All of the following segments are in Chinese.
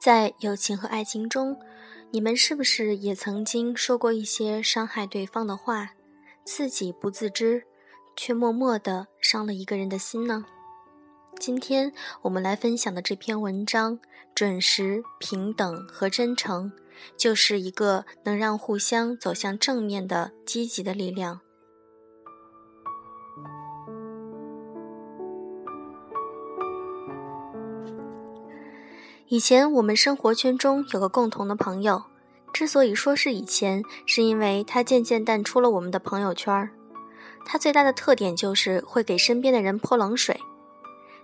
在友情和爱情中，你们是不是也曾经说过一些伤害对方的话，自己不自知，却默默的伤了一个人的心呢？今天我们来分享的这篇文章，准时、平等和真诚，就是一个能让互相走向正面的积极的力量。以前我们生活圈中有个共同的朋友，之所以说是以前，是因为他渐渐淡出了我们的朋友圈。他最大的特点就是会给身边的人泼冷水。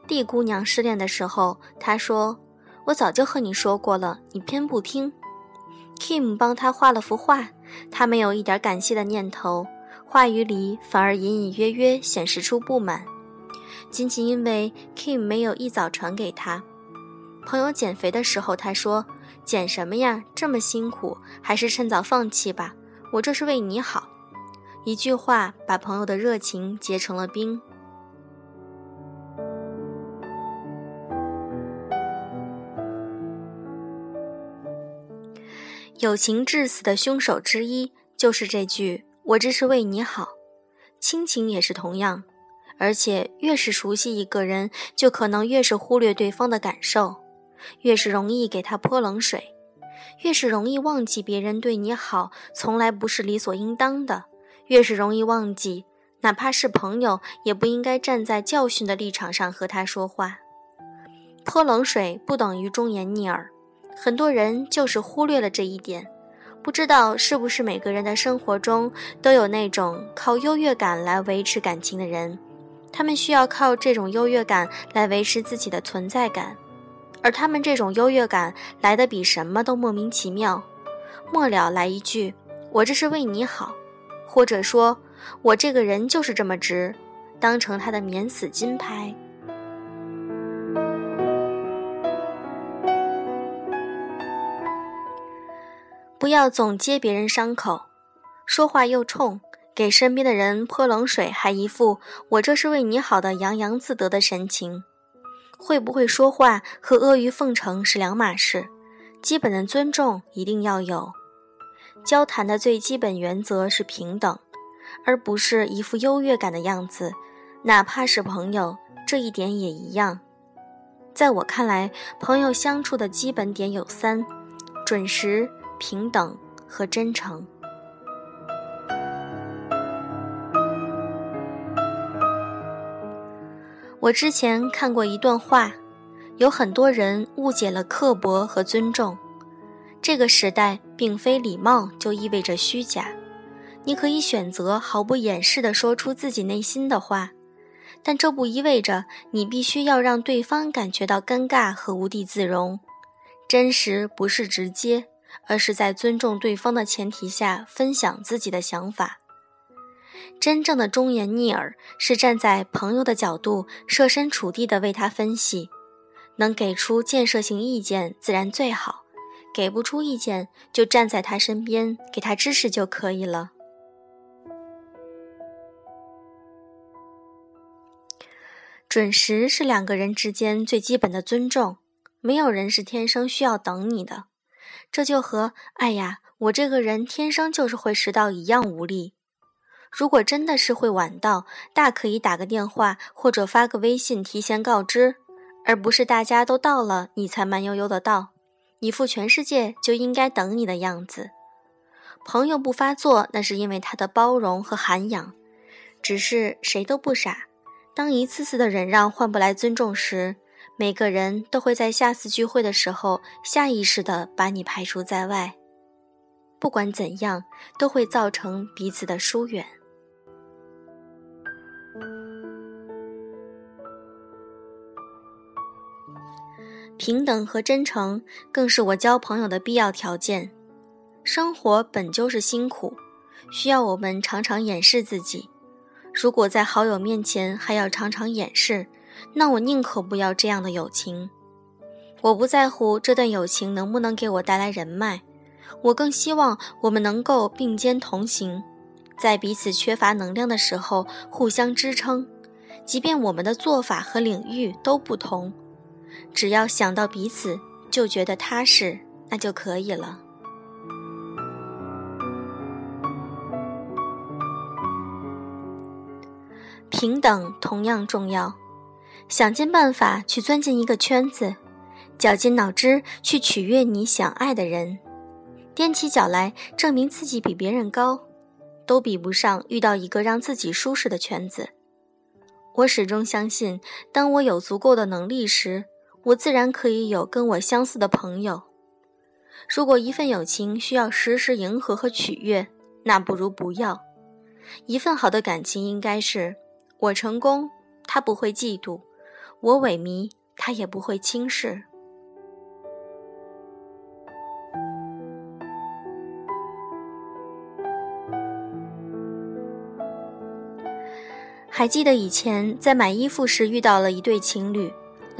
D 姑娘失恋的时候，他说：“我早就和你说过了，你偏不听。”Kim 帮他画了幅画，他没有一点感谢的念头，话语里反而隐隐约约显示出不满，仅仅因为 Kim 没有一早传给他。朋友减肥的时候，他说：“减什么呀，这么辛苦，还是趁早放弃吧。我这是为你好。”一句话把朋友的热情结成了冰。友情致死的凶手之一就是这句“我这是为你好”。亲情也是同样，而且越是熟悉一个人，就可能越是忽略对方的感受。越是容易给他泼冷水，越是容易忘记别人对你好从来不是理所应当的，越是容易忘记，哪怕是朋友，也不应该站在教训的立场上和他说话。泼冷水不等于忠言逆耳，很多人就是忽略了这一点，不知道是不是每个人的生活中都有那种靠优越感来维持感情的人，他们需要靠这种优越感来维持自己的存在感。而他们这种优越感来的比什么都莫名其妙，末了来一句“我这是为你好”，或者说“我这个人就是这么直”，当成他的免死金牌。不要总揭别人伤口，说话又冲，给身边的人泼冷水，还一副“我这是为你好”的洋洋自得的神情。会不会说话和阿谀奉承是两码事，基本的尊重一定要有。交谈的最基本原则是平等，而不是一副优越感的样子。哪怕是朋友，这一点也一样。在我看来，朋友相处的基本点有三：准时、平等和真诚。我之前看过一段话，有很多人误解了刻薄和尊重。这个时代并非礼貌就意味着虚假，你可以选择毫不掩饰地说出自己内心的话，但这不意味着你必须要让对方感觉到尴尬和无地自容。真实不是直接，而是在尊重对方的前提下分享自己的想法。真正的忠言逆耳是站在朋友的角度，设身处地的为他分析，能给出建设性意见自然最好，给不出意见就站在他身边给他支持就可以了。准时是两个人之间最基本的尊重，没有人是天生需要等你的，这就和“哎呀，我这个人天生就是会迟到”一样无力。如果真的是会晚到，大可以打个电话或者发个微信提前告知，而不是大家都到了你才慢悠悠的到，一副全世界就应该等你的样子。朋友不发作，那是因为他的包容和涵养。只是谁都不傻，当一次次的忍让换不来尊重时，每个人都会在下次聚会的时候下意识的把你排除在外。不管怎样，都会造成彼此的疏远。平等和真诚更是我交朋友的必要条件。生活本就是辛苦，需要我们常常掩饰自己。如果在好友面前还要常常掩饰，那我宁可不要这样的友情。我不在乎这段友情能不能给我带来人脉，我更希望我们能够并肩同行，在彼此缺乏能量的时候互相支撑，即便我们的做法和领域都不同。只要想到彼此，就觉得踏实，那就可以了。平等同样重要，想尽办法去钻进一个圈子，绞尽脑汁去取悦你想爱的人，踮起脚来证明自己比别人高，都比不上遇到一个让自己舒适的圈子。我始终相信，当我有足够的能力时，我自然可以有跟我相似的朋友。如果一份友情需要时时迎合和取悦，那不如不要。一份好的感情应该是。我成功，他不会嫉妒；我萎靡，他也不会轻视。还记得以前在买衣服时遇到了一对情侣，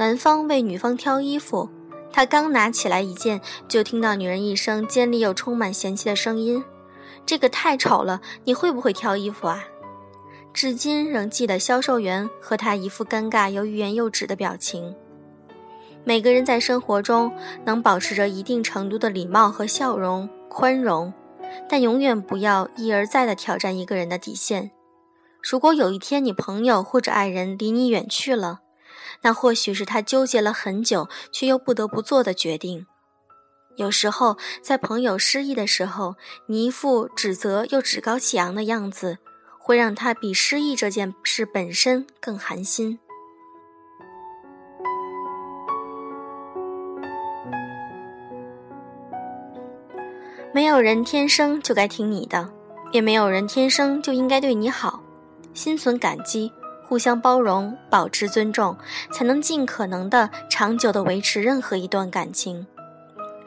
男方为女方挑衣服，他刚拿起来一件，就听到女人一声尖利又充满嫌弃的声音：“这个太丑了，你会不会挑衣服啊？”至今仍记得销售员和他一副尴尬又欲言又止的表情。每个人在生活中能保持着一定程度的礼貌和笑容、宽容，但永远不要一而再地挑战一个人的底线。如果有一天你朋友或者爱人离你远去了，那或许是他纠结了很久却又不得不做的决定。有时候，在朋友失意的时候，你一副指责又趾高气扬的样子。会让他比失意这件事本身更寒心。没有人天生就该听你的，也没有人天生就应该对你好。心存感激，互相包容，保持尊重，才能尽可能的长久的维持任何一段感情。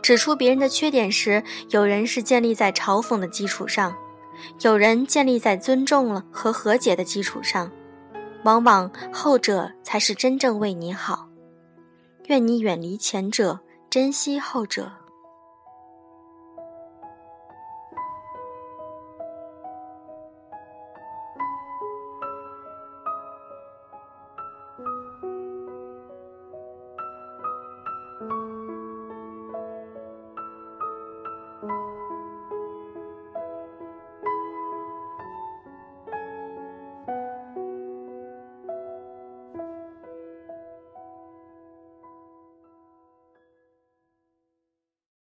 指出别人的缺点时，有人是建立在嘲讽的基础上。有人建立在尊重了和和解的基础上，往往后者才是真正为你好。愿你远离前者，珍惜后者。